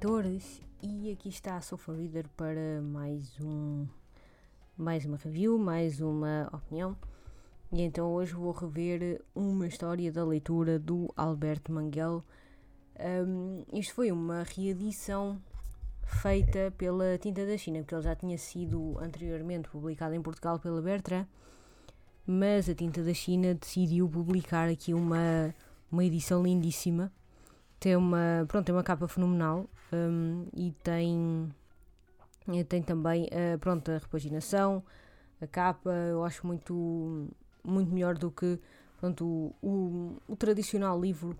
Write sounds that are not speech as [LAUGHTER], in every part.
leitores e aqui está a Sofa Reader para mais um mais uma review, mais uma opinião. E então hoje vou rever uma história da leitura do Alberto Manguel. Um, isto foi uma reedição feita pela Tinta da China, porque ele já tinha sido anteriormente publicado em Portugal pela Bertrand, mas a Tinta da China decidiu publicar aqui uma, uma edição lindíssima tem uma, pronto, tem uma capa fenomenal um, e tem, tem também uh, pronto, a repaginação, a capa, eu acho muito, muito melhor do que pronto, o, o, o tradicional livro,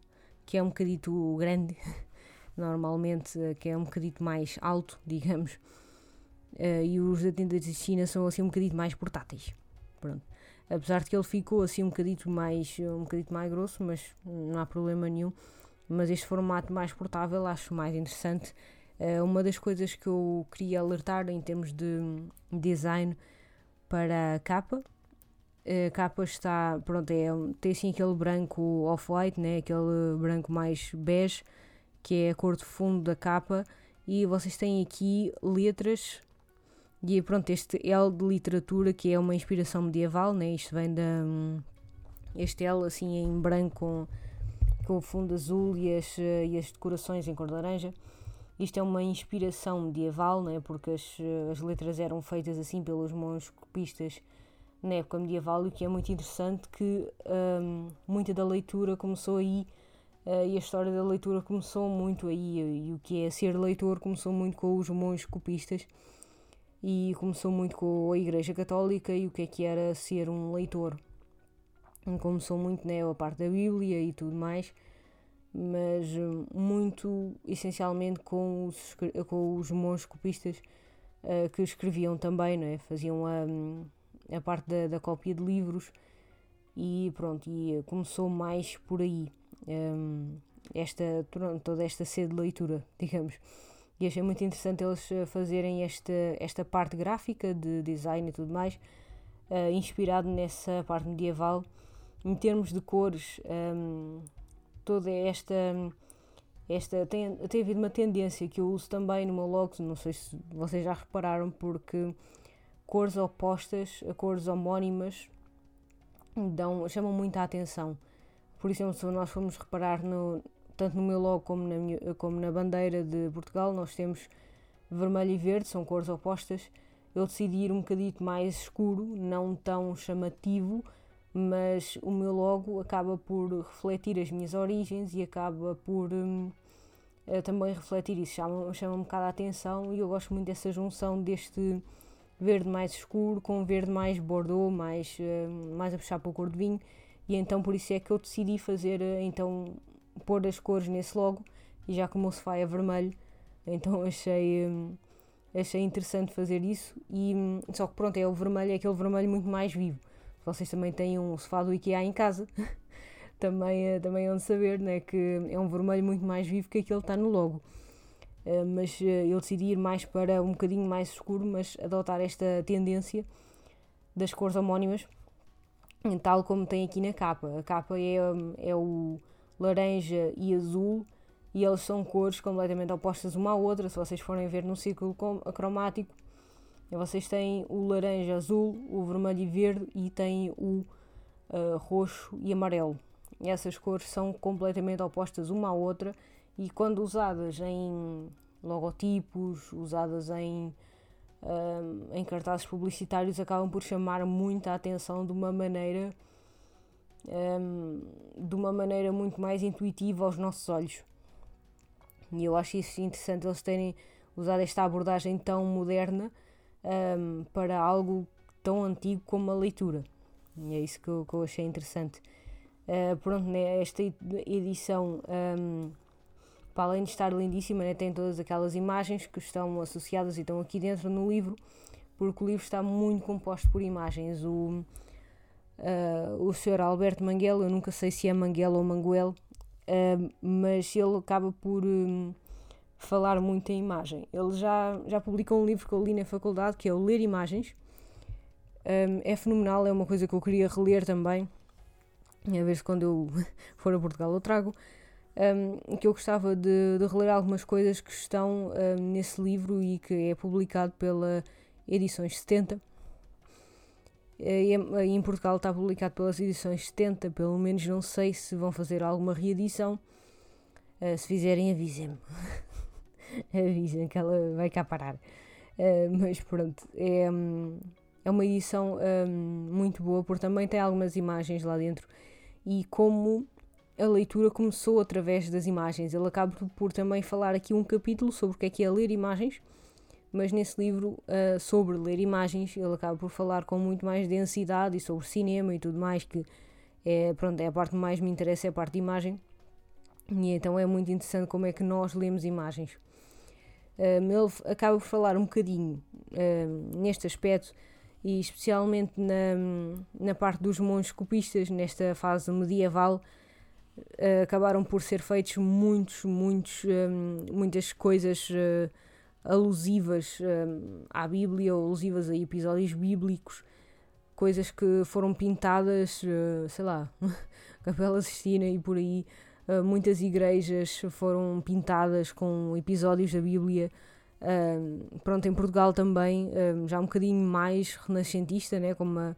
que é um bocadito grande, [LAUGHS] normalmente, que é um bocadito mais alto, [LAUGHS] digamos, uh, e os da tenda de China são assim um bocadito mais portáteis. Pronto. Apesar de que ele ficou assim um bocadito mais, um bocadito mais grosso, mas não há problema nenhum mas este formato mais portável acho mais interessante. Uh, uma das coisas que eu queria alertar em termos de design para a capa, a capa está, pronto, é, tem assim aquele branco off-white, né? aquele branco mais bege, que é a cor de fundo da capa, e vocês têm aqui letras, e pronto, este L de literatura, que é uma inspiração medieval, né? isto vem da. Este L assim em branco com com o fundo azul e as, eh, e as decorações em cor de laranja. Isto é uma inspiração medieval, né, porque as, eh, as letras eram feitas assim pelos monges copistas na época medieval, o que é muito interessante que um, muita da leitura começou aí uh, e a história da leitura começou muito aí e o que é ser leitor começou muito com os monges copistas e começou muito com a Igreja Católica e o que é que era ser um leitor começou muito né, a parte da Bíblia e tudo mais, mas hum, muito essencialmente com os, com os monges copistas uh, que escreviam também, não é? faziam a, a parte da, da cópia de livros e pronto, e começou mais por aí. Um, esta, toda esta sede de leitura, [LAUGHS] digamos. E achei muito interessante eles eh, fazerem esta, esta parte gráfica de design e tudo mais, uh, inspirado nessa parte medieval em termos de cores, um, toda esta. esta tem, tem havido uma tendência que eu uso também no meu logo, não sei se vocês já repararam, porque cores opostas, cores homónimas, dão, chamam muita atenção. Por exemplo, se nós formos reparar no, tanto no meu logo como na, minha, como na bandeira de Portugal, nós temos vermelho e verde, são cores opostas. Eu decidi ir um bocadito mais escuro, não tão chamativo, mas o meu logo acaba por refletir as minhas origens e acaba por hum, eh, também refletir isso, chama, chama um bocado a atenção e eu gosto muito dessa junção deste verde mais escuro com verde mais bordeaux, mais, uh, mais a puxar para o cor de vinho. E então por isso é que eu decidi fazer, uh, então pôr as cores nesse logo e já como o sofá é vermelho, [LAUGHS] então achei... Um, achei interessante fazer isso e hum, só que pronto, é o vermelho, é aquele vermelho muito mais vivo vocês também têm um sofá do IKEA em casa, [LAUGHS] também, eh, também é onde saber né, que é um vermelho muito mais vivo que aquele que está no logo. Uh, mas uh, eu decidi ir mais para um bocadinho mais escuro, mas adotar esta tendência das cores homónimas, tal como tem aqui na capa. A capa é, é o laranja e azul, e eles são cores completamente opostas uma à outra. Se vocês forem ver no círculo cromático, vocês têm o laranja azul, o vermelho e verde e têm o uh, roxo e amarelo. Essas cores são completamente opostas uma à outra e quando usadas em logotipos, usadas em, uh, em cartazes publicitários, acabam por chamar muita atenção de uma maneira um, de uma maneira muito mais intuitiva aos nossos olhos. E eu acho isso interessante eles terem usado esta abordagem tão moderna um, para algo tão antigo como a leitura. E é isso que eu, que eu achei interessante. Uh, pronto, né, esta edição, um, para além de estar lindíssima, né, tem todas aquelas imagens que estão associadas e estão aqui dentro no livro, porque o livro está muito composto por imagens. O, uh, o Sr. Alberto Manguel, eu nunca sei se é Manguel ou Manguel, uh, mas ele acaba por. Um, falar muito em imagem. Ele já, já publicou um livro que eu li na faculdade, que é o Ler Imagens. Um, é fenomenal, é uma coisa que eu queria reler também. A ver se quando eu [LAUGHS] for a Portugal eu trago. um, que eu gostava de, de, reler algumas coisas que estão um, nesse livro e que é publicado pela Edições 70. E em Portugal está publicado pelas edições 70, pelo menos não sei se vão fazer alguma reedição. Uh, se fizerem, avisem-me. [LAUGHS] [LAUGHS] avisem que ela vai cá parar. Uh, mas pronto, é, hum, é uma edição um, muito boa, porque também tem algumas imagens lá dentro. E como a leitura começou através das imagens, ele acaba por, por também falar aqui um capítulo sobre o que é que é ler imagens mas nesse livro uh, sobre ler imagens ele acaba por falar com muito mais densidade e sobre cinema e tudo mais que é, pronto, é a parte que mais me interessa é a parte de imagem e então é muito interessante como é que nós lemos imagens uh, ele acaba por falar um bocadinho uh, neste aspecto e especialmente na, na parte dos monges copistas nesta fase medieval acabaram por ser feitos muitos, muitos, muitas coisas alusivas um, à Bíblia ou alusivas a episódios bíblicos, coisas que foram pintadas, uh, sei lá, [LAUGHS] Capela Sistina e por aí. Uh, muitas igrejas foram pintadas com episódios da Bíblia. Uh, pronto, em Portugal também, já um bocadinho mais renascentista, né, como a,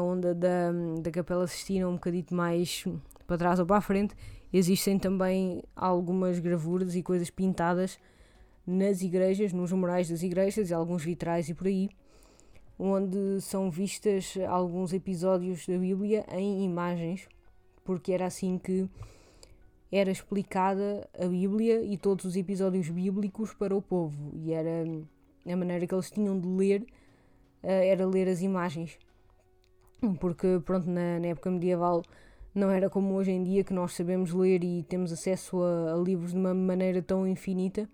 onda da, da Capela Sistina, um bocadinho mais para trás ou para a frente. Existem também algumas gravuras e coisas pintadas nas igrejas, nos murais das igrejas e alguns vitrais e por aí, onde são vistas alguns episódios da Bíblia em imagens, porque era assim que era explicada a Bíblia e todos os episódios bíblicos para o povo, e era a maneira que eles tinham de ler eh, era ler as imagens. Porque, pronto, na, na época medieval não era como hoje em dia que nós sabemos ler e temos acesso a, a livros de uma maneira tão infinita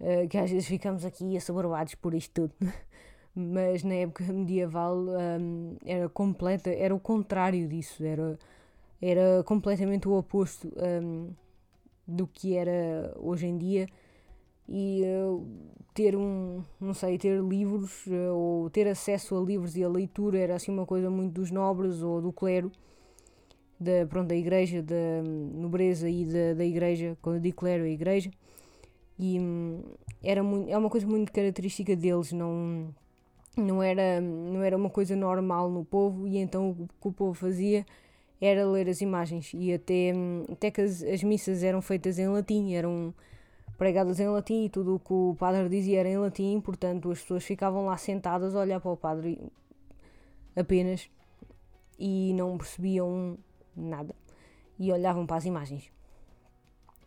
uh, que às vezes ficamos aqui assoberbados por isto tudo. [LAUGHS] Mas na época medieval um, era completa, era o contrário disso, era, era completamente o oposto um, do que era hoje em dia. E uh, ter um, não sei, ter livros uh, ou ter acesso a livros e a leitura era assim uma coisa muito dos nobres ou do clero da, pronto, da igreja, da nobreza e da, da igreja, quando eu digo clero, a igreja. E hum, era muito, é uma coisa muito característica deles, não, não, era, não era uma coisa normal no povo, e então o que o povo fazia era ler as imagens. E até, hum, até que as, as missas eram feitas em latim, eram pregadas em latim e tudo o que o padre dizia era em latim, portanto as pessoas ficavam lá sentadas a olhar para o padre apenas e não percebiam nada e olhavam para as imagens.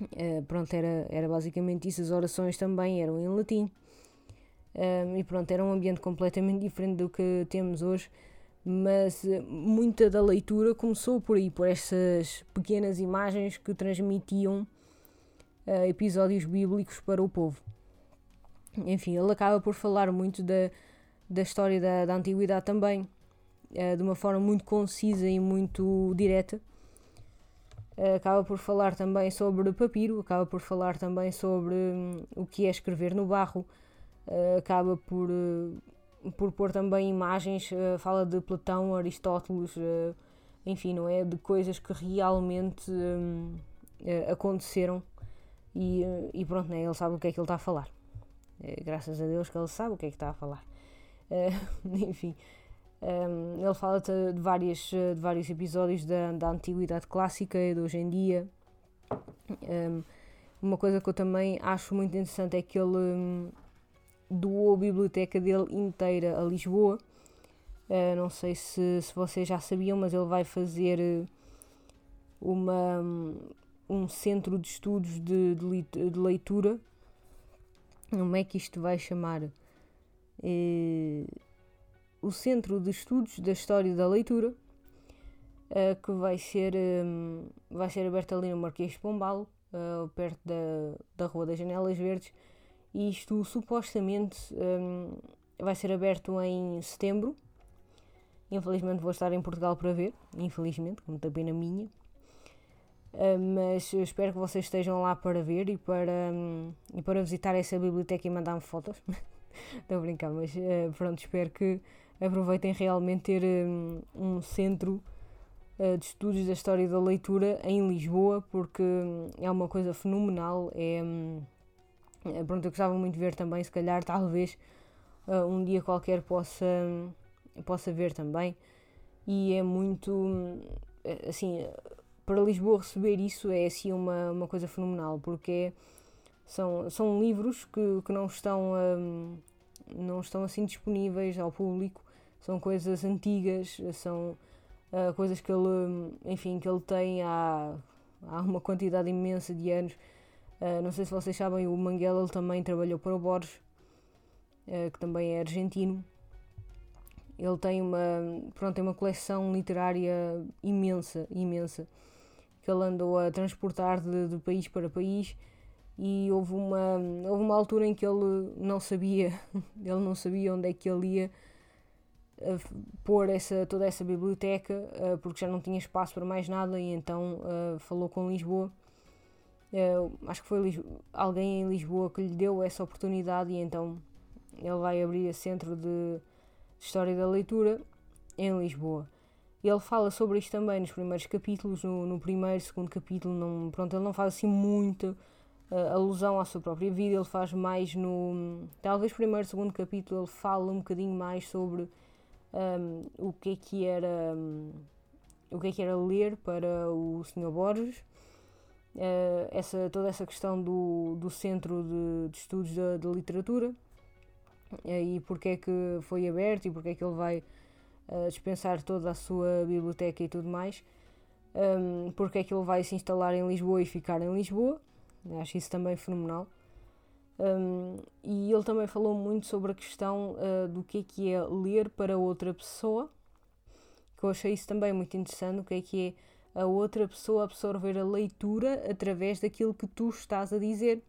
Uh, pronto, era, era basicamente isso. As orações também eram em latim. Uh, e pronto, era um ambiente completamente diferente do que temos hoje. Mas uh, muita da leitura começou por aí, por essas pequenas imagens que transmitiam episódios bíblicos para o povo. Enfim, ele acaba por falar muito da, da história da, da antiguidade também, de uma forma muito concisa e muito direta eh, acaba por falar também sobre papiro, acaba por falar também sobre hum, o que é escrever no barro, uh, acaba por, uh, por pôr também imagens, fala de Platão, Aristóteles, enfim, não é? De coisas que realmente hum, aconteceram e, e pronto, né? ele sabe o que é que ele está a falar. graças a Deus que ele sabe o que é que está a falar. [LAUGHS] enfim. Um, ele fala de, várias, de vários episódios da, da antiguidade clássica e de hoje em dia. Um, uma coisa que eu também acho muito interessante é que ele um, doou a biblioteca dele inteira a Lisboa. Uh, não sei se, se vocês já sabiam, mas ele vai fazer uh, uma, um centro de estudos de, de, de leitura. Como é que isto vai chamar? Uh, o Centro de Estudos da História da Leitura, uh, que vai ser, um, vai ser aberto ali no Marquês de Pombal, perto da, da Rua das Janelas Verdes, isto supostamente um, vai ser aberto em setembro. Infelizmente vou estar em Portugal para ver, infelizmente, com muita pena minha. Uh, mas espero que vocês estejam lá para ver e para, um, e para visitar essa biblioteca e mandar-me fotos. [LAUGHS] Estou a brincar, mas uh, pronto, espero que aproveitem realmente ter um, um centro uh, de estudos da história da leitura em Lisboa, porque hum, é uma coisa fenomenal. É, hum, pronto, eu gostava muito de ver também, se calhar, talvez uh, um dia qualquer possa, possa ver também. E é muito, assim, para Lisboa receber isso é assim uma, uma coisa fenomenal, porque são, são livros que, que não estão um, não estão assim disponíveis ao público, são coisas antigas, são uh, coisas que ele, enfim, que ele tem há, há uma quantidade imensa de anos. Uh, não sei se vocês sabem, o Manguela ele também trabalhou para o Borges, uh, que também é argentino. Ele tem uma, pronto, tem uma coleção literária imensa, imensa, que ele andou a transportar de, de país para país e houve uma, houve uma altura em que ele não sabia, [LAUGHS] ele não sabia onde é que ele ia pôr essa, toda essa biblioteca, uh, porque já não tinha espaço para mais nada, e então falou com Lisboa. Acho que foi alguém em Lisboa que lhe deu essa oportunidade, e então ele vai abrir a Centro de História da Leitura em Lisboa. Ele fala sobre isto também nos primeiros capítulos, no, no primeiro, segundo capítulo, não, pronto, ele não faz assim muito uh, alusão à sua própria vida, ele faz mais no. Talvez primeiro, segundo capítulo, ele fala um bocadinho mais sobre um, o que é que era. Um, o que é que era ler para o Sr. Borges, uh, essa, toda essa questão do, do Centro de, de Estudos da, da Literatura uh, e porque é que foi aberto e porque é que ele vai uh, dispensar toda a sua biblioteca e tudo mais, um, porque é que ele vai se instalar em Lisboa e ficar em Lisboa. Acho isso também fenomenal. Um, e ele também falou muito sobre a questão uh, do que é que é ler para outra pessoa, que eu achei isso também muito interessante, o que é que é a outra pessoa absorver a leitura através daquilo que tu estás a dizer,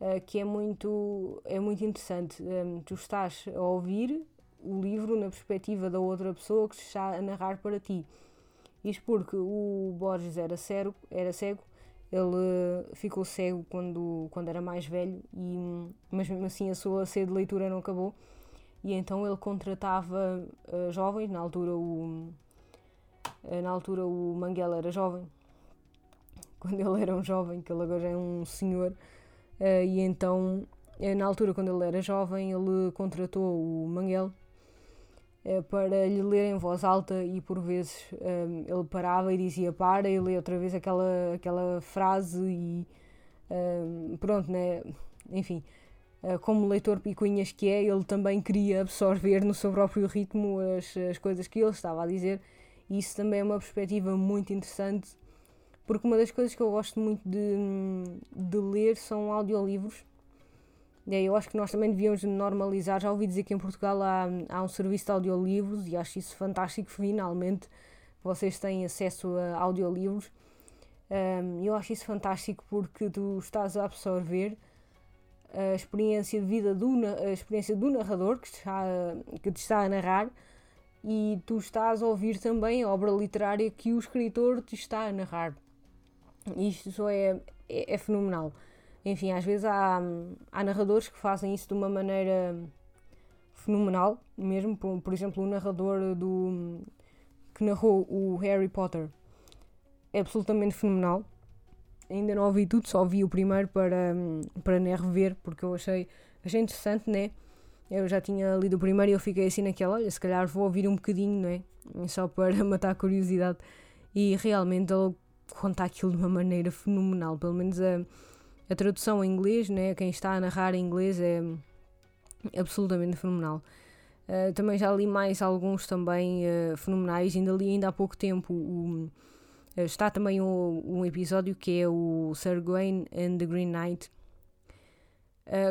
uh, que é muito, é muito interessante. Um, tu estás a ouvir o livro na perspectiva da outra pessoa que está a narrar para ti. Isto porque o Borges era cego, era cego ele ficou cego quando, quando era mais velho, e, mas mesmo assim a sua sede de leitura não acabou. E então ele contratava uh, jovens, na altura o, na altura o Manguela era jovem, [LAUGHS] quando ele era um jovem, que ele agora é um senhor, uh, e então na altura quando ele era jovem ele contratou o Manguel eh, para lhe ler em voz alta e por vezes ele parava e dizia para e lia outra vez aquela, aquela frase e pronto, né? enfim, como leitor picuinhas que é, ele também queria absorver no seu próprio ritmo as, as coisas que ele estava a dizer e isso também é uma perspectiva muito interessante porque uma das coisas que eu gosto muito de, de ler são audiolivros é, eu acho que nós também devíamos normalizar. Já ouvi dizer que em Portugal há, há um serviço de audiolivros e acho isso fantástico. Finalmente vocês têm acesso a audiolivros. Um, eu acho isso fantástico porque tu estás a absorver a experiência de vida do, a experiência do narrador que, está, que te está a narrar e tu estás a ouvir também a obra literária que o escritor te está a narrar. Isto é, é, é fenomenal. Enfim, às vezes há, há narradores que fazem isso de uma maneira fenomenal, mesmo, por, por exemplo, o narrador do que narrou o Harry Potter é absolutamente fenomenal. Ainda não ouvi tudo, só vi o primeiro para, para né, rever, porque eu achei, achei interessante, né? Eu já tinha lido o primeiro e eu fiquei assim naquela, olha, se calhar vou ouvir um bocadinho, não é? Só para [LAUGHS] matar a curiosidade. E realmente ele conta aquilo de uma maneira fenomenal, pelo menos a a tradução em inglês, né, quem está a narrar em inglês é absolutamente fenomenal. Uh, também já li mais alguns também uh, fenomenais, ainda li ainda há pouco tempo. uh, está também um, um, episódio que é o Sir Gawain and the Green Knight,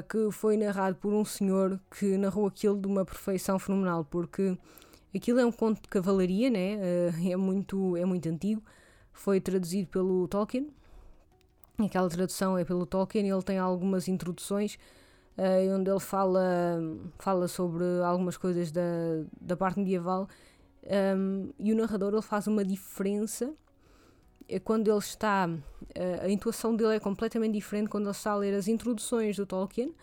que foi narrado por um senhor que narrou aquilo de uma perfeição fenomenal, porque aquilo é um conto de cavalaria, né? [LAUGHS] é, muito, é muito antigo, foi traduzido pelo Tolkien. Aquela tradução é pelo Tolkien ele tem algumas introduções uh, onde ele fala, fala sobre algumas coisas da, da parte medieval. Um, e o narrador ele faz uma diferença é quando ele está uh, a intuação dele é completamente diferente quando ele está a ler as introduções do Tolkien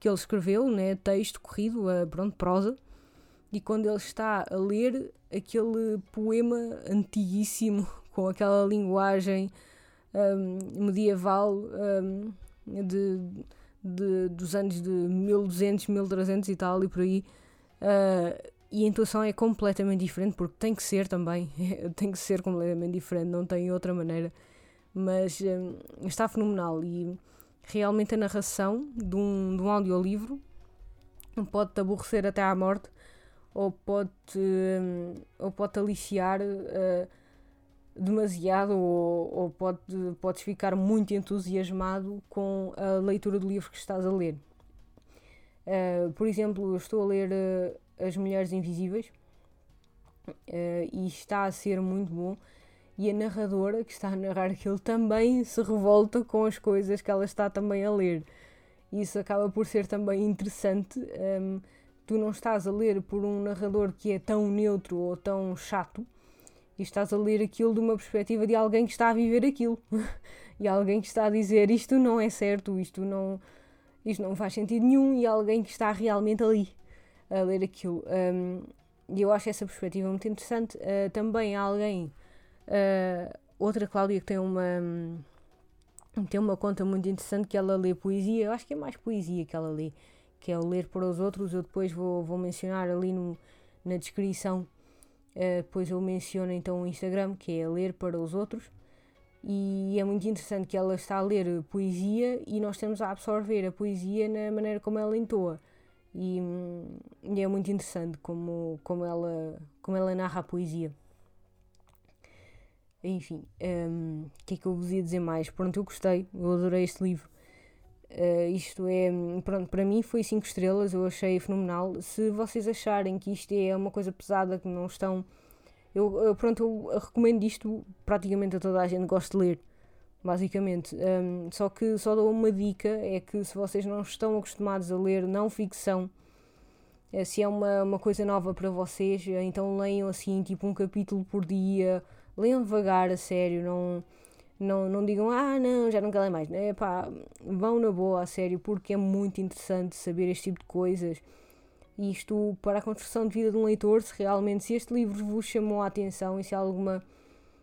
que ele escreveu, né, texto corrido, uh, pronto, prosa e quando ele está a ler aquele poema antiguíssimo, [LAUGHS] com aquela linguagem um, medieval um, de, de, dos anos de 1200, 1300 e tal, e por aí. Uh, e a intuação é completamente diferente, porque tem que ser também, [LAUGHS] tem que ser completamente diferente, não tem outra maneira. Mas um, está fenomenal e realmente a narração de um, de um audiolivro pode-te aborrecer até à morte ou pode-te um, ou pode aliciar uh, demasiado ou, ou pode, podes ficar muito entusiasmado com a leitura do livro que estás a ler. Uh, por exemplo, eu estou a ler uh, As Mulheres Invisíveis e está a ser muito bom e a narradora que está a narrar aquilo também se revolta com as coisas que ela está também a ler. Isso acaba por ser também interessante. Um, tu não estás a ler por um narrador que é tão neutro ou tão chato e estás a ler aquilo de uma perspectiva de alguém que está a viver aquilo [LAUGHS] e alguém que está a dizer isto não é certo, isto não, isto não faz sentido nenhum e alguém que está realmente ali a ler aquilo. Um, e eu acho essa perspectiva muito interessante. Uh, também há alguém Uh, outra Cláudia que tem uma tem uma conta muito interessante que ela lê poesia, eu acho que é mais poesia que ela lê, que é o ler para os outros, eu depois vou, vou mencionar ali no, na descrição, uh, depois eu menciono então o Instagram, que é ler para os outros, e é muito interessante que ela está a ler poesia e nós estamos a absorver a poesia na maneira como ela entoa. E, e é muito interessante como, como, ela, como ela narra a poesia. Enfim, o um, que é que eu vos ia dizer mais? Pronto, eu gostei, eu adorei este livro. Uh, isto é, pronto, para mim foi 5 estrelas, eu achei fenomenal. Se vocês acharem que isto é uma coisa pesada, que não estão. Eu, eu pronto, eu recomendo isto praticamente a toda a gente gosta de ler, basicamente. Um, só que só dou uma dica: é que se vocês não estão acostumados a ler não ficção, eh, se é uma, uma coisa nova para vocês, então leiam assim, tipo um capítulo por dia leiam devagar, a sério, não, não, não digam, ah, não, já não quero ler mais. É pá, vão na boa, a sério, porque é muito interessante saber este tipo de coisas. Isto para a construção de vida de um leitor, se realmente, se este livro vos chamou a atenção e se há alguma,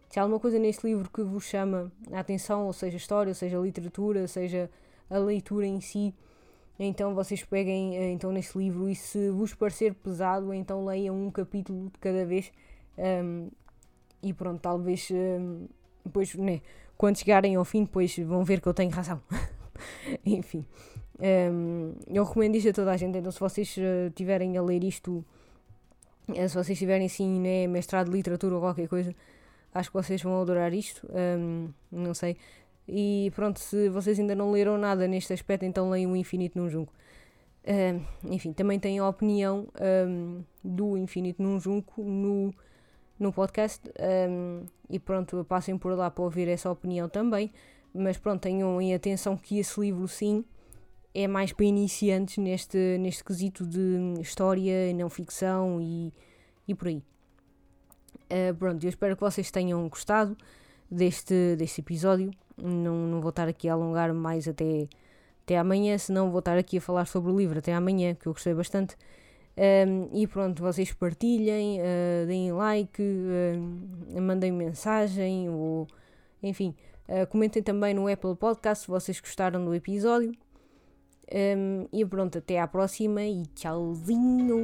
se há alguma coisa neste livro que vos chama a atenção, ou seja, história, ou seja, literatura, seja a leitura em si, então vocês peguem eh, então neste livro e se vos parecer pesado, então leiam um capítulo de cada vez. Um, e pronto, talvez hum, depois, né, quando chegarem ao fim, depois vão ver que eu tenho razão. [LAUGHS] Enfim, um, eu recomendo isto a toda a gente. Então, se vocês uh, tiverem a ler isto, uh, se vocês tiverem assim, né, mestrado de literatura ou qualquer coisa, acho que vocês vão adorar isto. Um, não sei. E pronto, se vocês ainda não leram nada neste aspecto, então leiam o Infinito num Junco. Um, enfim, também tenho a opinião do Infinito num Junco no no podcast um, e pronto, passem por lá para ouvir essa opinião também. Mas pronto, tenham em atenção que esse livro sim é mais para iniciantes neste, neste quesito de história, não ficção e, e por aí. Uh, pronto, eu espero que vocês tenham gostado deste, deste episódio. Não, não vou estar aqui a alongar mais até, até amanhã, senão vou estar aqui a falar sobre o livro até amanhã, que eu gostei bastante. Um, e pronto, vocês partilhem, uh, deem like, uh, mandem mensagem, ou enfim, uh, comentem também no Apple Podcast se vocês gostaram do episódio. Um, e pronto, até à próxima e tchauzinho!